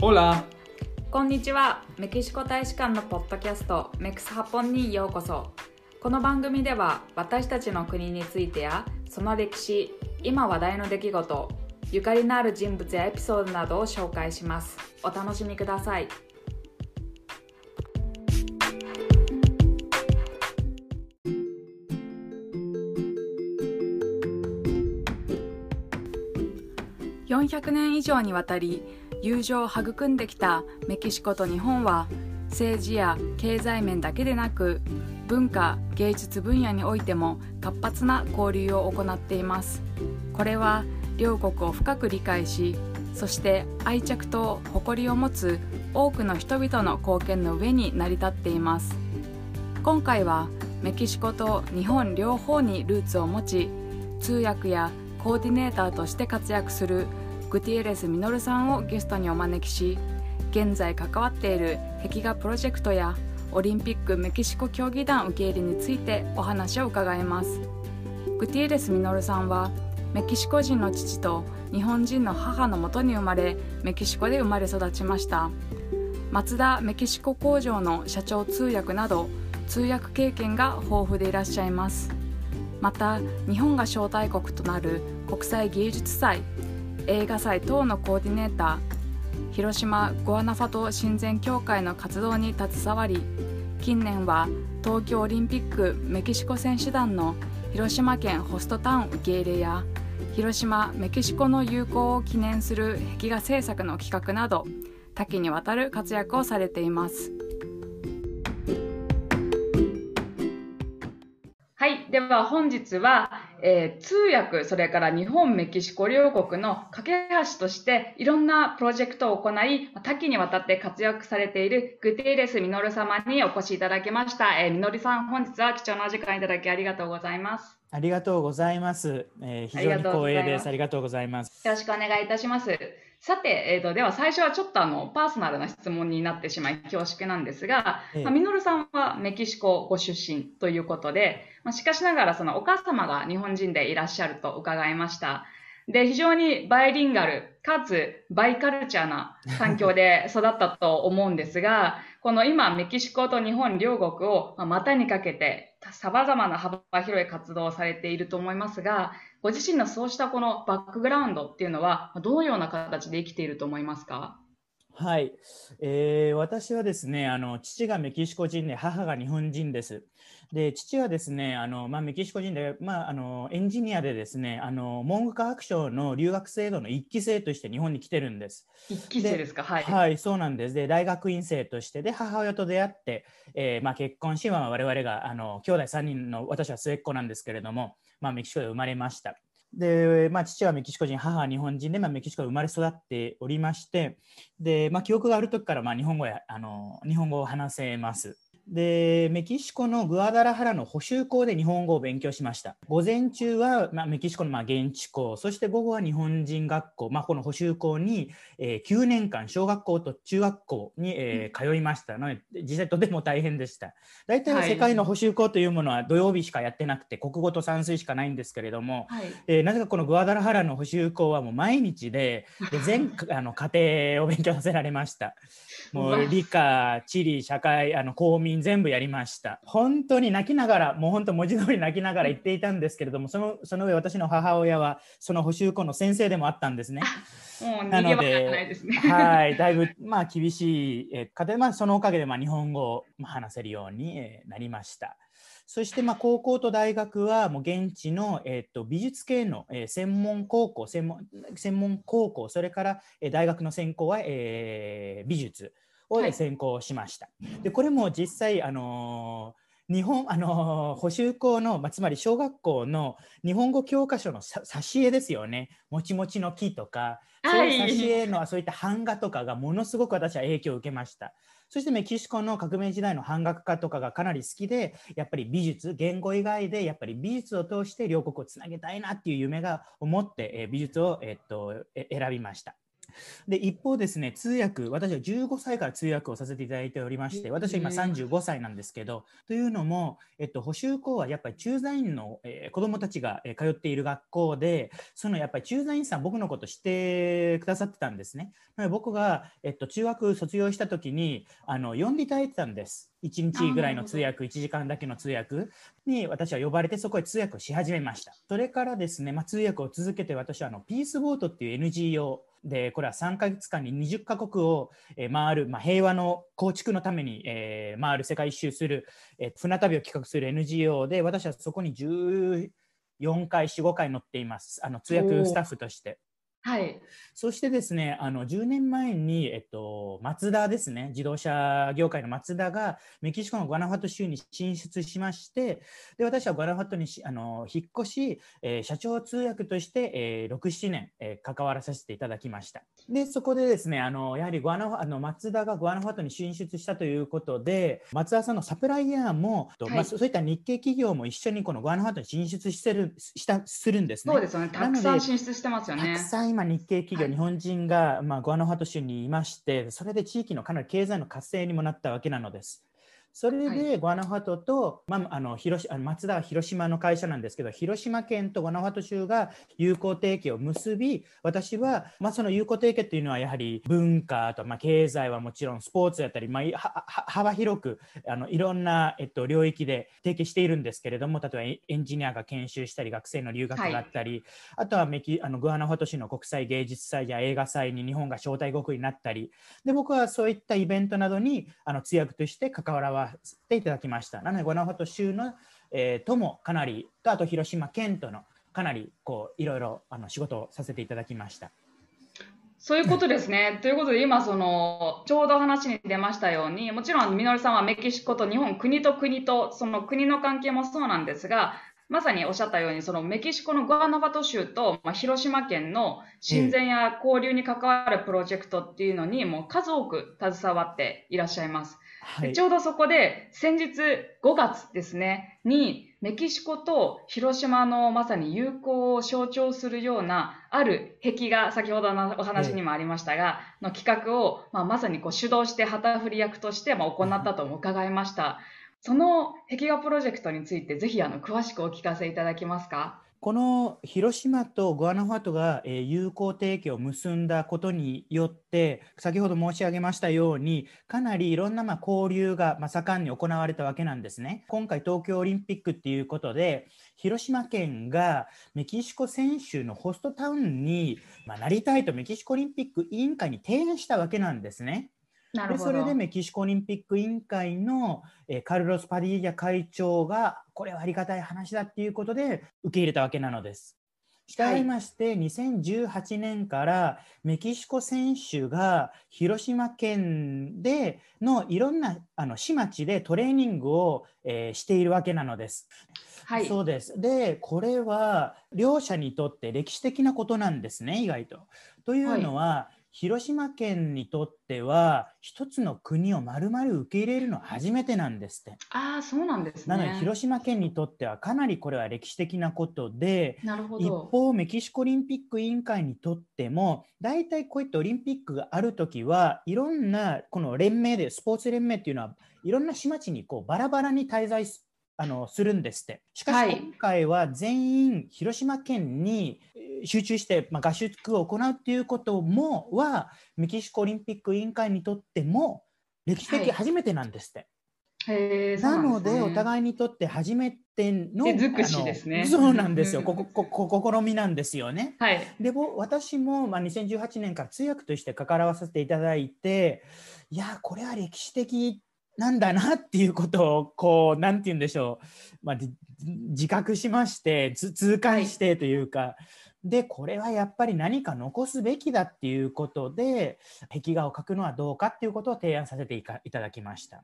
Hola! こんにちは。メキシコ大使館のポッドキャストメクスハポンにようこそ。この番組では私たちの国についてやその歴史今話題の出来事ゆかりのある人物やエピソードなどを紹介します。お楽しみください。400年以上にわたり友情を育んできたメキシコと日本は政治や経済面だけでなく文化芸術分野においても活発な交流を行っています。これは両国を深く理解しそして愛着と誇りを持つ多くの人々の貢献の上に成り立っています。今回はメキシコと日本両方にルーツを持ち通訳やコーディネーターとして活躍するグティエレス・ミノルさんをゲストにお招きし現在関わっている壁画プロジェクトやオリンピックメキシコ競技団受け入れについてお話を伺います。グティエレス・ミノルさんはメキシコ人の父と日本人の母のもとに生まれメキシコで生まれ育ちました。マツダメキシコ工場の社長通訳など通訳経験が豊富でいらっしゃいます。また日本が招待国となる国際芸術祭映画祭等のコーディネーター広島ゴアナファト親善協会の活動に携わり近年は東京オリンピックメキシコ選手団の広島県ホストタウン受け入れや広島メキシコの友好を記念する壁画制作の企画など多岐にわたる活躍をされています。はいでは本日はえー、通訳、それから日本、メキシコ両国の架け橋としていろんなプロジェクトを行い、多岐にわたって活躍されているグティーレス・ミノル様にお越しいただきました。えー、ミノルさん、本日は貴重なお時間いただきありがとうございます。ありがとうございます。えー、非常に光栄です。ありがとうございます。よろしくお願いいたします。さて、えーと、では最初はちょっとあのパーソナルな質問になってしまい恐縮なんですが、ええ、まあ、ミノルさんはメキシコご出身ということで、まあ、しかしながらそのお母様が日本人でいらっしゃると伺いました。で、非常にバイリンガル、かつバイカルチャーな環境で育ったと思うんですが、この今メキシコと日本両国を股にかけて様々な幅広い活動をされていると思いますが、ご自身のそうしたこのバックグラウンドっていうのは、どのような形で生きていると思いますか？はい、えー、私はですねあの父がメキシコ人で母が日本人です。で父はですねあの、まあ、メキシコ人で、まあ、あのエンジニアでですねあの文部科学省の留学制度の1期生として日本に来てるんです。1期生ですか？はい、はい、そうなんです。で大学院生としてで母親と出会って、えーまあ、結婚し、まあ、我々があの兄弟3人の私は末っ子なんですけれども、まあ、メキシコで生まれました。で、まあ、父はメキシコ人、母は日本人で、まあ、メキシコで生まれ育っておりまして、で、まあ、記憶がある時からまあ日本語やあの日本語を話せます。でメキシコのグアダラハラの補修校で日本語を勉強しました。午前中は、まあ、メキシコのまあ現地校そして午後は日本人学校、まあ、この補修校に、えー、9年間小学校と中学校に、えー、通いました。ので実際とても大変でした。大体世界の補修校というものは土曜日しかやってなくて国語と算数しかないんですけれども、はい、えー、なぜかこのグアダラハラの補修校はもう毎日でで全 あの家庭を勉強させられました。もう理科地理社会あの公民全部やりました。本当に泣きながら、もう本当文字通り泣きながら言っていたんですけれども、そのその上私の母親はその補修校の先生でもあったんですね。なので、はい、だいぶまあ厳しい家庭、まあ、そのおかげでまあ日本語を話せるようになりました。そしてまあ高校と大学はもう現地の、えー、と美術系の、えー、専門高校専門、専門高校、それから、えー、大学の専攻は、えー、美術。を専攻しました。はい、でこれも実際あの日本 あの補修校の、まあ、つまり小学校の日本語教科書の挿絵ですよねもちもちの木とかそういう挿絵のそういった版画とかがものすごく私は影響を受けました。そしてメキシコの革命時代の版画家とかがかなり好きでやっぱり美術言語以外でやっぱり美術を通して両国をつなげたいなっていう夢が思って、え美術を、えっと、選びました。で一方ですね通訳私は15歳から通訳をさせていただいておりまして私は今35歳なんですけどというのも、えっと、補修校はやっぱり駐在員の、えー、子どもたちが、えー、通っている学校でそのやっぱり駐在員さん僕のこと知ってくださってたんですね。僕が、えっと、中学卒業した時にあの呼んでいただいてたんです。1日ぐらいの通訳、1時間だけの通訳に私は呼ばれて、そこへ通訳をし始めました。それからですね、まあ、通訳を続けて、私はあのピースボートっていう NGO で、これは3ヶ月間に20カ国を回る、まあ、平和の構築のために、えー、回る世界一周する、えー、船旅を企画する NGO で、私はそこに14回、4、5回乗っています。あの通訳スタッフとして。はい、そしてですねあの10年前に、えっと、マツダですね自動車業界のマツダがメキシコのグアナファト州に進出しましてで私はグアナファトにあの引っ越し、えー、社長通訳として、えー、67年、えー、関わらさせていただきました。でそこでですねあのやはりグアナあのマツダがグアナファトに進出したということで松田さんのサプライヤーも、はい、まあ、そういった日系企業も一緒にこのグアナファトに進出してるしたするんですね。そうですよね。たくさん進出してますよね今日系企業、日本人が、まあ、グアナファト州にいましてそれで地域のかなり経済の活性にもなったわけなのです。それでグアナファトと、まあ、あの広あの松田は広島の会社なんですけど広島県とグアナファト州が友好提携を結び私は、まあ、その友好提携っていうのはやはり文化と、まあ、経済はもちろんスポーツやったり、まあ、幅広くあのいろんな、えっと、領域で提携しているんですけれども例えばエンジニアが研修したり学生の留学があったり、はい、あとはメキあのグアナファト州の国際芸術祭や映画祭に日本が招待国になったりで僕はそういったイベントなどにあの通訳として関わらわせていただきました。なので、ゴナファト州の、えー、ともかなり、とあと広島県とのかなりこういろいろあの仕事をさせていただきました。そういうことですね。ということで、今、その、ちょうど話に出ましたように、もちろん、みのりさんはメキシコと日本、国と国と、その国の関係もそうなんですが、まさにおっしゃったように、そのメキシコのグアナバト州と、まあ、広島県の親善や交流に関わるプロジェクトっていうのに、もう数多く携わっていらっしゃいます。はい、ちょうどそこで先日5月ですね、にメキシコと広島のまさに友好を象徴するようなある壁画、先ほどのお話にもありましたが、の企画を、まあ、まさにこう主導して旗振り役としてまあ行ったとも伺いました。その壁画プロジェクトについてぜひあの詳しくお聞かせいただけますか？この広島とグアナファトが友好提携を結んだことによって先ほど申し上げましたようにかなりいろんなま交流が盛んに行われたわけなんですね。今回東京オリンピックっていうことで広島県がメキシコ選手のホストタウンになりたいとメキシコオリンピック委員会に提案したわけなんですね。でそれでメキシコオリンピック委員会の、えー、カルロス・パディーリャ会長がこれはありがたい話だっていうことで受け入れたわけなのです。したいまして、はい、2018年からメキシコ選手が広島県でのいろんなあの市町でトレーニングを、えー、しているわけなのです。はい、そうです。で、これは両者にとって歴史的なことなんですね、意外と。というのは、はい広島県にとっては一つの国を丸々受け入れるのは初めてなんですって。ああそうなんですね。なので広島県にとってはかなりこれは歴史的なことでなるほど一方メキシコオリンピック委員会にとっても大体こういったオリンピックがある時はいろんなこの連盟でスポーツ連盟っていうのはいろんな市町にこうバラバラに滞在あのするんですって。しかし今回は全員広島県に集中して、まあ、合宿を行うっていうこともはメキシコオリンピック委員会にとっても歴史的初めてなんですって。はい、なので、お互いにとって初めての手尽くしですね。そうなんですよ。こここ試みなんですよね。はい、で私も、まあ、2018年から通訳として関わらせていただいていやこれは歴史的なんだなっていうことをこうなんて言うんでしょう、まあ、自覚しまして痛感してというか、はい、でこれはやっぱり何か残すべきだっていうことで壁画を描くのはどうかっていうことを提案させていただきました。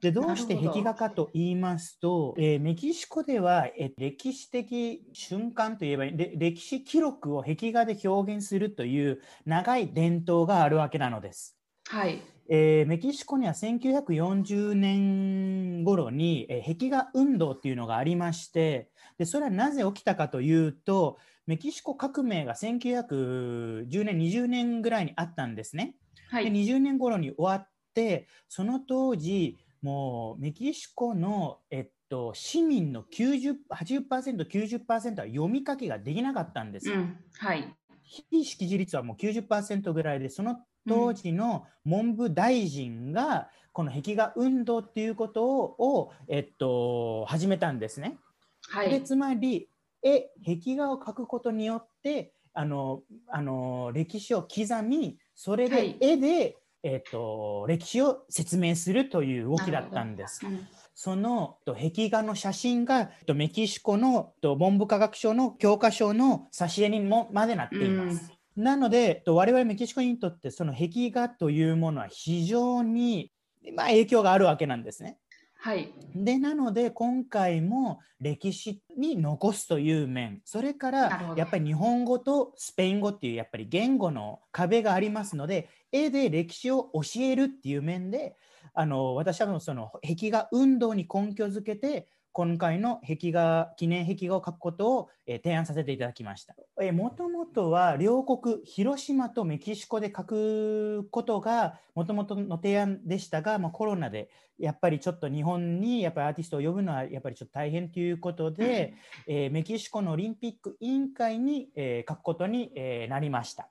でどうして壁画かと言いますと、えー、メキシコでは、え歴史的瞬間といえば歴史記録を壁画で表現するという長い伝統があるわけなのです。はいえー、メキシコには1940年頃に、えー、壁画運動っていうのがありましてでそれはなぜ起きたかというとメキシコ革命が1910年、20年ぐらいにあったんですね。はい、で20年頃に終わって、その当時、もうメキシコの、えっと、市民の90 80%、90%は読み書きができなかったんです。うん、はい、非識字率はもう90%ぐらいで、その当時の文部大臣が、この壁画運動っていうことを、えっと、始めたんですね。はい、でつまり絵壁画を描くことによってあのあの歴史を刻みそれで絵で、はい、えーと、歴史を説明するという動きだったんです。うん、その壁画の写真がメキシコの文部科学省の教科書の挿絵にもまでなっています。うん、なので我々メキシコにとってその壁画というものは非常に、まあ、影響があるわけなんですね。はい、でなので今回も歴史に残すという面それからやっぱり日本語とスペイン語っていうやっぱり言語の壁がありますので絵で歴史を教えるっていう面であの私はその壁画運動に根拠づけて今回の壁画記念壁画を描くことを、えー、提案させていただきました。もともとは両国広島とメキシコで描くことがもともとの提案でしたが、まあ、コロナでやっぱりちょっと日本にやっぱりアーティストを呼ぶのはやっぱりちょっと大変ということで、えー、メキシコのオリンピック委員会に、えー、書くことに、えー、なりました。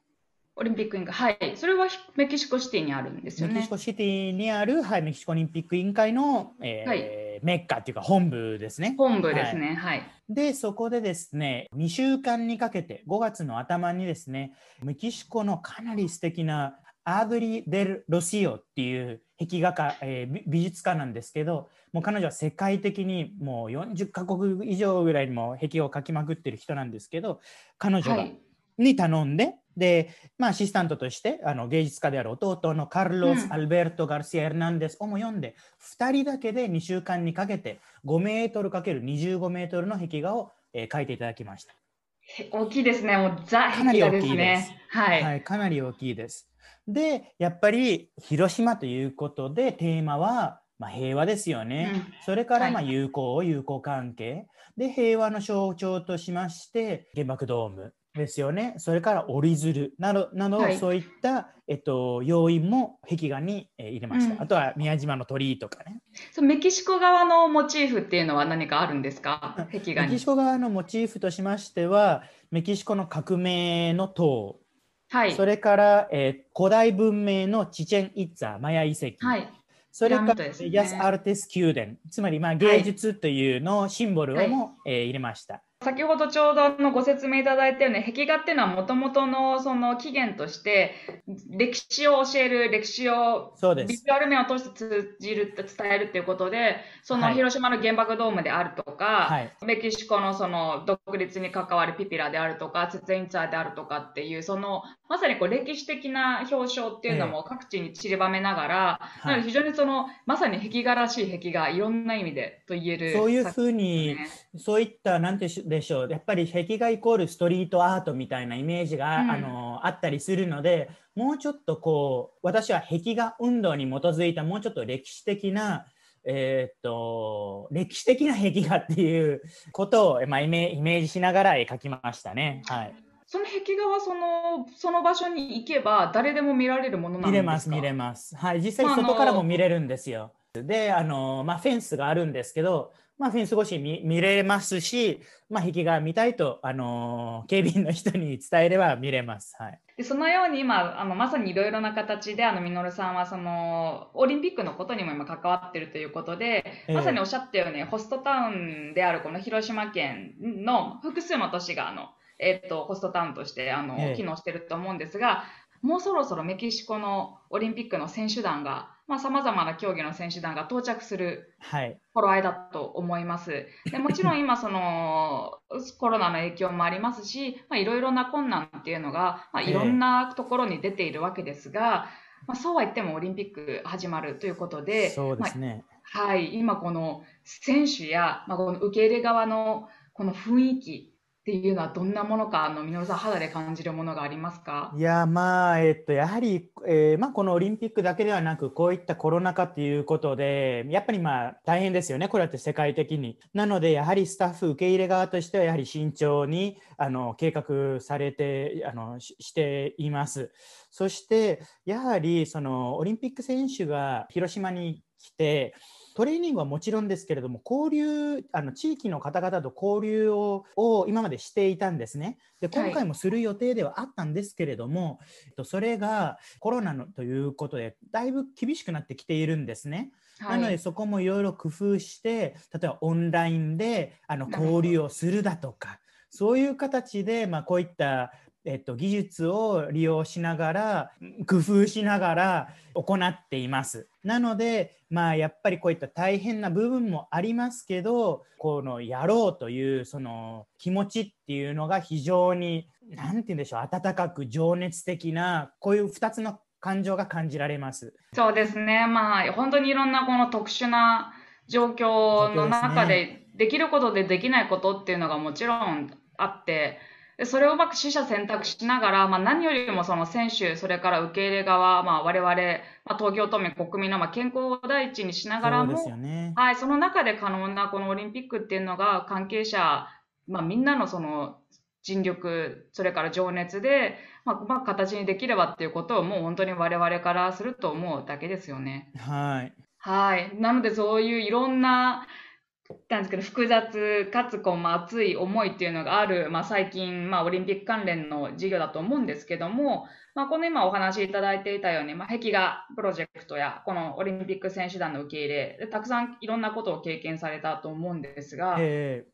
オリンピック委員会、はい、それはメキシコシティにあるんですよね。メキシコシティにある、はい、メキシコオリンピック委員会の、えー、はい、メッカっていうか本部ですね。本部ですね、はい。はい、で、そこでですね、2週間にかけて、5月の頭にですね、メキシコのかなり素敵なアドリ・デル・ロシオっていう壁画家、えー、美術家なんですけど、もう彼女は世界的にもう40カ国以上ぐらいにも壁画を描きまくってる人なんですけど、彼女が、はいに頼んで、で、まあ、アシスタントとしてあの芸術家である弟のカルロス・アルベルト・ガルシア・エルナンデスをも読んで、2人だけで2週間にかけて5メートル ×25 メートルの壁画を、えー、描いていただきました。大きいですね。もうザ・壁画ですね。はい、はい、かなり大きいです。で、やっぱり広島ということでテーマはまあ、平和ですよね。うん、それからまあ友好、はい、友好関係。で、平和の象徴としまして、原爆ドーム。ですよね。それから折り鶴などなど、はい、そういった、えっと、要因も壁画に、えー、入れました、うん、あとは宮島の鳥居とかね。そメキシコ側のモチーフっていうのは何かあるんですか？壁画に。メキシコ側のモチーフとしましてはメキシコの革命の塔、はい、それから、えー、古代文明のチチェン・イッツァマヤ遺跡、はい、それから、ね、ヤス・アルテス宮殿。つまり、まあ、芸術というのシンボルをも、はい、えー、入れました。先ほどちょうどのご説明いただいたように、壁画っていうのはもともとのその起源として、歴史を教える、歴史をビジュアル面を通して通じる、伝えるっていうことで、その広島の原爆ドームであるとか、はい、メキシコのその独立に関わるピピラであるとか、ツェツェインツァーであるとかっていう、そのまさにこう歴史的な表彰っていうのも各地に散りばめながら、えー、非常にそのまさに壁画らしい壁画、いろんな意味でと言える、そういうふうに、そういった、なんてでしょう、やっぱり壁画イコールストリートアートみたいなイメージが、うん、あのあったりするので、もうちょっとこう、私は壁画運動に基づいたもうちょっと歴史的な、えー、っと、歴史的な壁画っていうことを、まあ、イメージしながら描きましたね。はい。その壁画はそのその場所に行けば誰でも見られるものなんですか？見れます見れます。はい実際外からも見れるんですよ。であのまあフェンスがあるんですけどまあ、フェンス越し見見れますし、まあ、壁画見たいと、あのー、警備員の人に伝えれば見れます。はい、でそのように今あのまさにいろいろな形であのミノルさんはそのオリンピックのことにも今関わっているということで、まさにおっしゃったようにホストタウンであるこの広島県の複数の都市があの、えー、っとホストタウンとしてあの、機能していると思うんですがもうそろそろメキシコのオリンピックの選手団がさまざ、まな競技の選手団が到着する頃合いだと思います。でもちろん今そのコロナの影響もありますし、まあ、いろいろな困難っていうのが、まあ、いろんなところに出ているわけですが、まあ、そうは言ってもオリンピック始まるということで、そうですね。まあ、はい、今この選手や、まあ、この受け入れ側のこの雰囲気っていうのはどんなものか、あの、みさん肌で感じるものがありますか？いや、まあ、えっと、やはり、えー、まあ、このオリンピックだけではなく、こういったコロナ禍っていうことで、やっぱりまあ、大変ですよね、これって世界的に。なので、やはりスタッフ受け入れ側としては、やはり慎重に、あの、計画されて、あの、しています。そして、やはり、その、オリンピック選手が広島に来て、トレーニングはもちろんですけれども、交流、あの地域の方々と交流をを今までしていたんですね。で、今回もする予定ではあったんですけれども、はい、それがコロナのということで、だいぶ厳しくなってきているんですね。なのでそこもいろいろ工夫して例えばオンラインであの交流をするだとかそういう形で、まあ、こういったえっと、技術を利用しながら工夫しながら行っています。なのでまあやっぱりこういった大変な部分もありますけどこのやろうというその気持ちっていうのが非常に何て言うんでしょう温かく情熱的なこういう2つの感情が感じられます。そうですねまあ本当にいろんなこの特殊な状況の中でできることでできないことっていうのがもちろんあって。でそれをうまく取捨選択しながら、まあ、何よりもその選手、それから受け入れ側、まあ、我々、まあ、東京都民、国民のまあ健康を第一にしながらも、ね、はい、その中で可能なこのオリンピックっていうのが関係者、まあ、みんなのその尽力、それから情熱で、まあ、まあ、形にできればっていうことをもう本当に我々からすると思うだけですよね。はい。はい。なのでそういういろんななんですけど複雑かつこう、まあ、熱い思いっていうのがある、まあ、最近、まあ、オリンピック関連の事業だと思うんですけども、まあ、この今お話しいただいていたように、まあ、壁画プロジェクトやこのオリンピック選手団の受け入れでたくさんいろんなことを経験されたと思うんですが、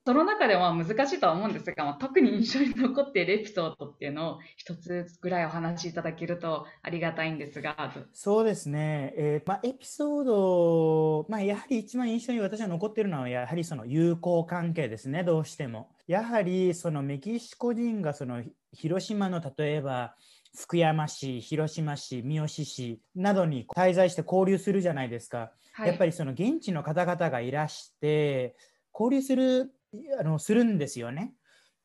その中では難しいとは思うんですが、まあ、特に印象に残っているエピソードっていうのを一つぐらいお話しいただけるとありがたいんですがそうですね、えーまあ、エピソード、まあ、やはり一番印象に私は残っているのはやはりその友好関係ですねどうしても。やはりそのメキシコ人がその広島の例えば福山市、広島市、三好市などに滞在して交流するじゃないですか。はい、やっぱりその現地の方々がいらして交流するあのするんですよね。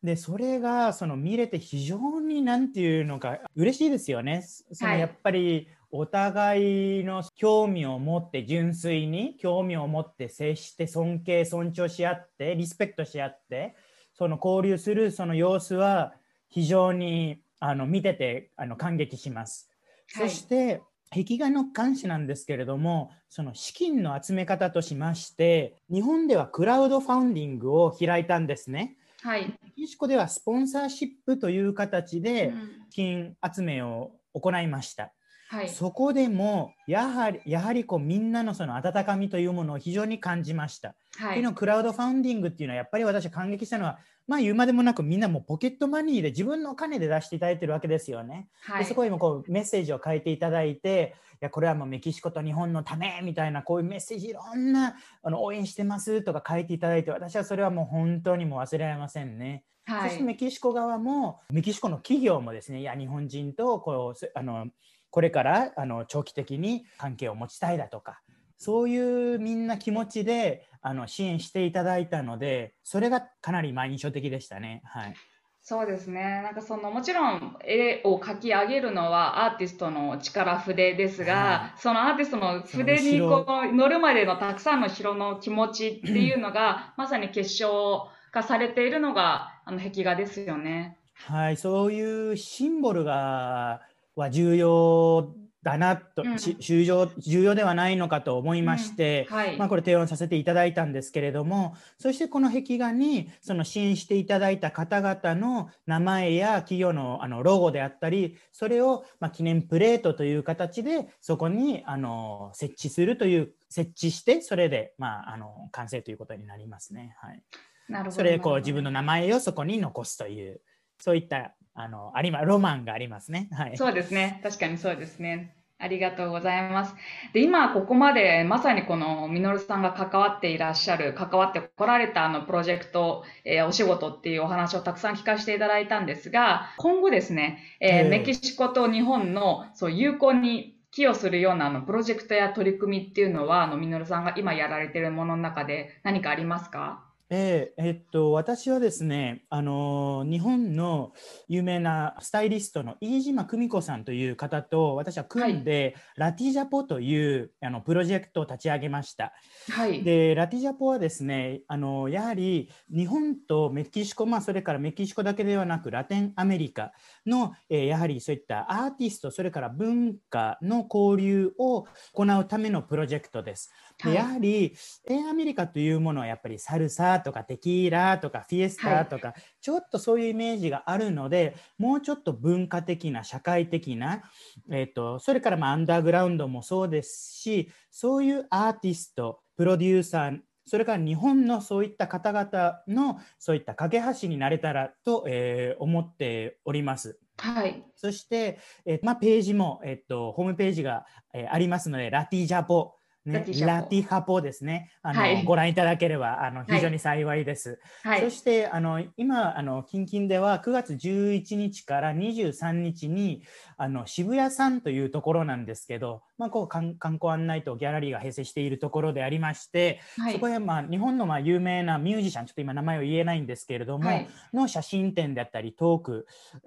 でそれがその見れて非常に何て言うのか嬉しいですよね。そのやっぱりお互いの興味を持って純粋に興味を持って接して尊敬尊重し合ってリスペクトし合ってその交流するその様子は非常にあの見ててあの感激します。そして、壁画の監視なんですけれどもその資金の集め方としまして日本ではクラウドファンディングを開いたんですね。はい、メキシコではスポンサーシップという形で資金集めを行いました。はい、そこでもやはりやはりこうみんなのその温かみというものを非常に感じました。はい、のクラウドファンディングっていうのはやっぱり私感激したのはまあ言うまでもなくみんなもポケットマニーで自分のお金で出していただいてるわけですよね。はい、でそこにもこうメッセージを書いていただいていやこれはもうメキシコと日本のためみたいなこういうメッセージいろんなあの応援してますとか書いていただいて私はそれはもう本当にもう忘れられませんね。はい、そしてメキシコ側もメキシコの企業もですねいや日本人とこうあのこれからあの長期的に関係を持ちたいだとかそういうみんな気持ちであの支援していただいたので、それがかなりまあ印象的でしたね。はい。そうですね。なんかそのもちろん絵を描き上げるのはアーティストの力筆ですが、はい、そのアーティストの筆にこう乗るまでのたくさんの城の気持ちっていうのがまさに結晶化されているのがあの壁画ですよね。はい、そういうシンボルがは重要だなと、うん、重要重要ではないのかと思いまして、うん。はい、まあ、これ提案させていただいたんですけれどもそしてこの壁画にその支援していただいた方々の名前や企業のあのロゴであったりそれをま記念プレートという形でそこにあの設置するという設置してそれで、まあ、あの完成ということになりますね。はい、なるほど。それこう自分の名前をそこに残すというそういったあの、ありま、ロマンがありますね。はい。そうですね。確かにそうですね。ありがとうございます。で、今ここまでまさにこのミノルさんが関わっていらっしゃる、関わってこられたあのプロジェクト、えー、お仕事っていうお話をたくさん聞かせていただいたんですが、今後ですね、えー、メキシコと日本のそう有効に寄与するようなあのプロジェクトや取り組みっていうのは、あのミノルさんが今やられているものの中で何かありますか？えーえっと、私はですね、あの日本の有名なスタイリストの飯島久美子さんという方と私は組んで、はい、ラティジャポというあのプロジェクトを立ち上げました。はい、でラティジャポはですねあのやはり日本とメキシコ、まあ、それからメキシコだけではなくラテンアメリカの、えー、やはりそういったアーティストそれから文化の交流を行うためのプロジェクトです。でやはりラテンアメリカというものはやっぱりサルサとかテキーラとかフィエスタとか、はい、ちょっとそういうイメージがあるのでもうちょっと文化的な社会的な、えーと、それからまあアンダーグラウンドもそうですしそういうアーティストプロデューサーそれから日本のそういった方々のそういった架け橋になれたらと、えー、思っております。はい、そして、えーまあ、ページも、えっと、ホームページが、えー、ありますので、ラティジャポね、ラティハポ。ですね。あの、はい、ご覧いただければあの非常に幸いです。はい、そしてあの今あの近々では9月11日から23日にあの渋谷さんというところなんですけど、まあ、こう観光案内とギャラリーが併設しているところでありまして、はい、そこへ、まあ、日本のまあ有名なミュージシャンちょっと今名前を言えないんですけれども、の写真展であったりトーク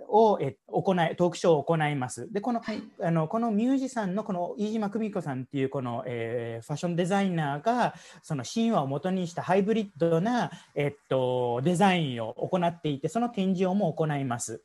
をえ行いトークショーを行います。でこの,、あのこのミュージシャンのこの飯島久美子さんっていうこの、えーえファッションデザイナーがその神話をもとにしたハイブリッドな、えっと、デザインを行っていてその展示をも行います。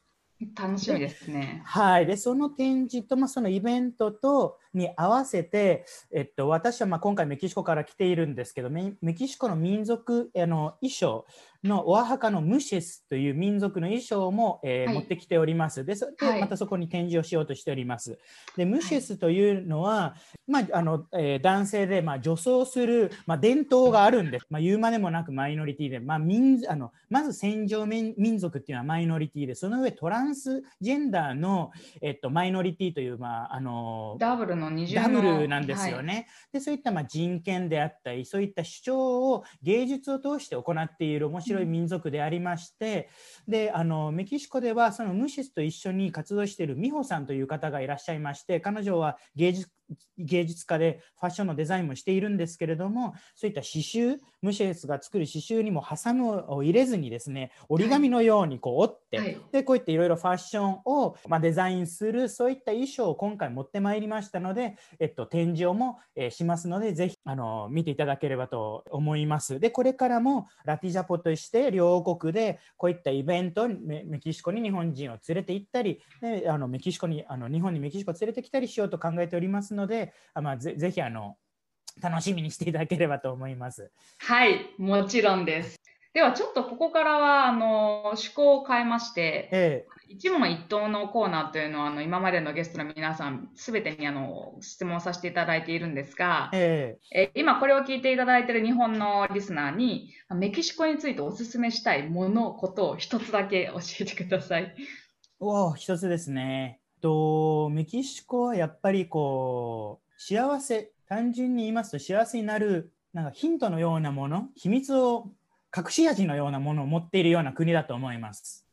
楽しみですね。はい、でその展示と、まあ、そのイベントとに合わせて、えっと、私はまあ今回メキシコから来ているんですけどメキシコの民族あの衣装のオアハカのムシェスという民族の衣装も、えーはい、持ってきております。で、でまたそこに展示をしようとしております。で、ムシェスというのは、まああのえー、男性で、まあ、女装する、まあ、伝統があるんです。まあ、言うまでもなくマイノリティで、まあ、民あのまず戦場民族っていうのはマイノリティで、その上トランスジェンダーの、えっと、マイノリティという、まあ、あのダブルの二重ダブルなんですよね。はい、でそういった、まあ、人権であったり、そういった主張を芸術を通して行っている面白い白い民族でありまして、であのメキシコではそのムシスと一緒に活動している美穂さんという方がいらっしゃいまして彼女は芸術芸術家でファッションのデザインもしているんですけれどもそういった刺繍ムシェスが作る刺繍にもハムを入れずにですね折り紙のようにこう折って、はい、でこういったいろいろファッションを、まあ、デザインするそういった衣装を今回持ってまいりましたので、えっと、展示をも、えー、しますのでぜひあの見ていただければと思います。でこれからもラティジャポとして両国でこういったイベントメメキシコに日本人を連れて行ったりであのメキシコにあの日本にメキシコを連れてきたりしようと考えておりますのであ、まあ、ぜぜひあの楽しみにしていただければと思います。はい、もちろんです。ではちょっとここからはあの趣向を変えまして、ええ、一問一答のコーナーというのはあの今までのゲストの皆さんすべてにあの質問させていただいているんですが、えええ今これを聞いていただいている日本のリスナーにメキシコについてお勧めしたいものことを一つだけ教えてください。おお一つですね。とメキシコはやっぱりこう幸せ単純に言いますと幸せになるなんかヒントのようなもの秘密を隠し味のようなものを持っているような国だと思います。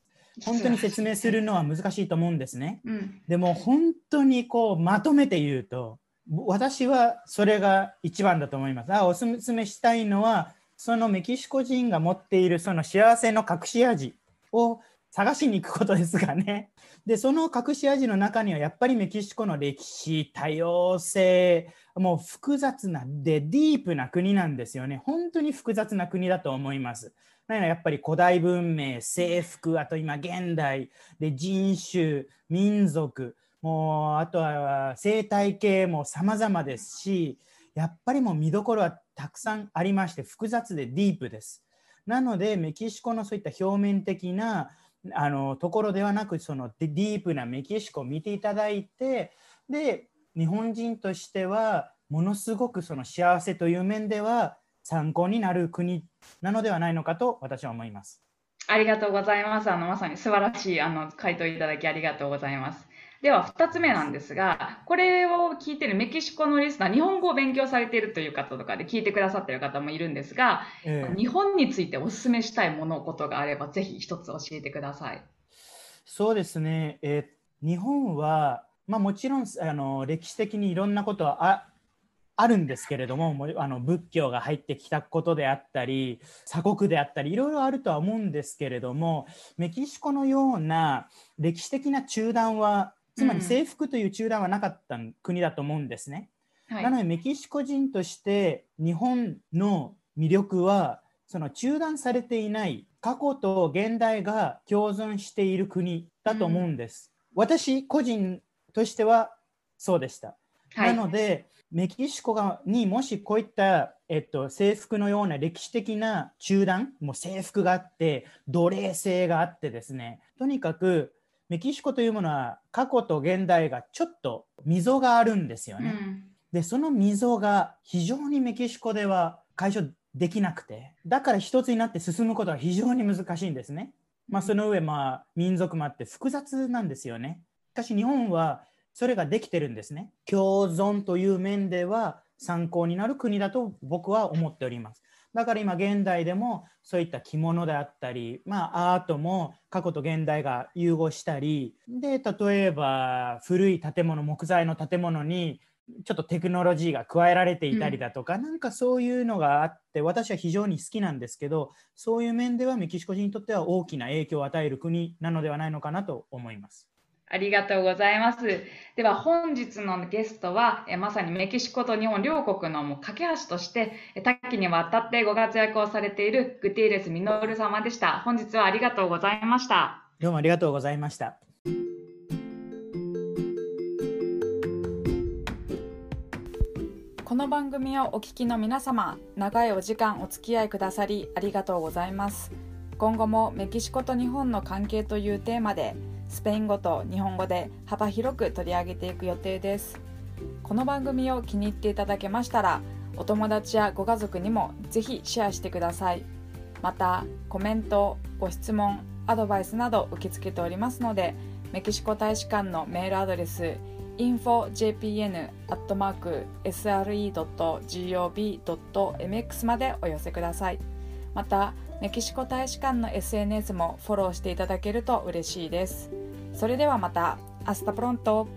本当に説明するのは難しいと思うんですね。うん、でも本当にこうまとめて言うと私はそれが一番だと思います。あおすすめしたいのはそのメキシコ人が持っているその幸せの隠し味を探しに行くことですがね。でその隠し味の中にはやっぱりメキシコの歴史多様性もう複雑なでディープな国なんですよね。本当に複雑な国だと思います。なのやっぱり古代文明征服あと今現代で人種民族もうあとは生態系も様々ですしやっぱりもう見どころはたくさんありまして複雑でディープです。なのでメキシコのそういった表面的なあのところではなくそのディープなメキシコを見ていただいてで日本人としてはものすごくその幸せという面では参考になる国なのではないのかと私は思います。ありがとうございます。あのまさに素晴らしいあの回答いただきありがとうございます。では2つ目なんですが、これを聞いてるメキシコのリスナー、日本語を勉強されているという方とかで聞いてくださっている方もいるんですが、えー、日本についてお勧めしたいもの、ことがあれば、ぜひ一つ教えてください。そうですね、えー、日本は、まあ、もちろんあの歴史的にいろんなことはああるんですけれどもあの仏教が入ってきたことであったり鎖国であったりいろいろあるとは思うんですけれどもメキシコのような歴史的な中断はつまり征服という中断はなかった国だと思うんですね。はい、なのでメキシコ人として日本の魅力はその中断されていない過去と現代が共存している国だと思うんです。うん、私個人としてはそうでした。はい、なのでメキシコがにもしこういった、えっと、征服のような歴史的な中断もう征服があって奴隷制があってですねとにかくメキシコというものは過去と現代がちょっと溝があるんですよね。うん、でその溝が非常にメキシコでは解消できなくてだから一つになって進むことは非常に難しいんですね。まあ、その上、まあ、民族もあって複雑なんですよね。しかし日本はそれができてるんですね。共存という面では参考になる国だと僕は思っております。だから今現代でもそういった着物であったり、まあ、アートも過去と現代が融合したりで例えば古い建物木材の建物にちょっとテクノロジーが加えられていたりだとか、うん、なんかそういうのがあって私は非常に好きなんですけどそういう面ではメキシコ人にとっては大きな影響を与える国なのではないのかなと思います。ありがとうございます。では本日のゲストは、えまさにメキシコと日本両国のもう架け橋として、多岐にわたってご活躍をされているグティーレス・ミノル様でした。本日はありがとうございました。どうもありがとうございました。この番組をお聞きの皆様、長いお時間お付き合いくださりありがとうございます。今後もメキシコと日本の関係というテーマで、スペイン語と日本語で幅広く取り上げていく予定です。この番組を気に入っていただけましたらお友達やご家族にもぜひシェアしてください。またコメントご質問アドバイスなど受け付けておりますのでメキシコ大使館のメールアドレス infojpn.sre.gov.mx までお寄せください。またメキシコ大使館の SNS もフォローしていただけると嬉しいです。それではまた。 Hasta pronto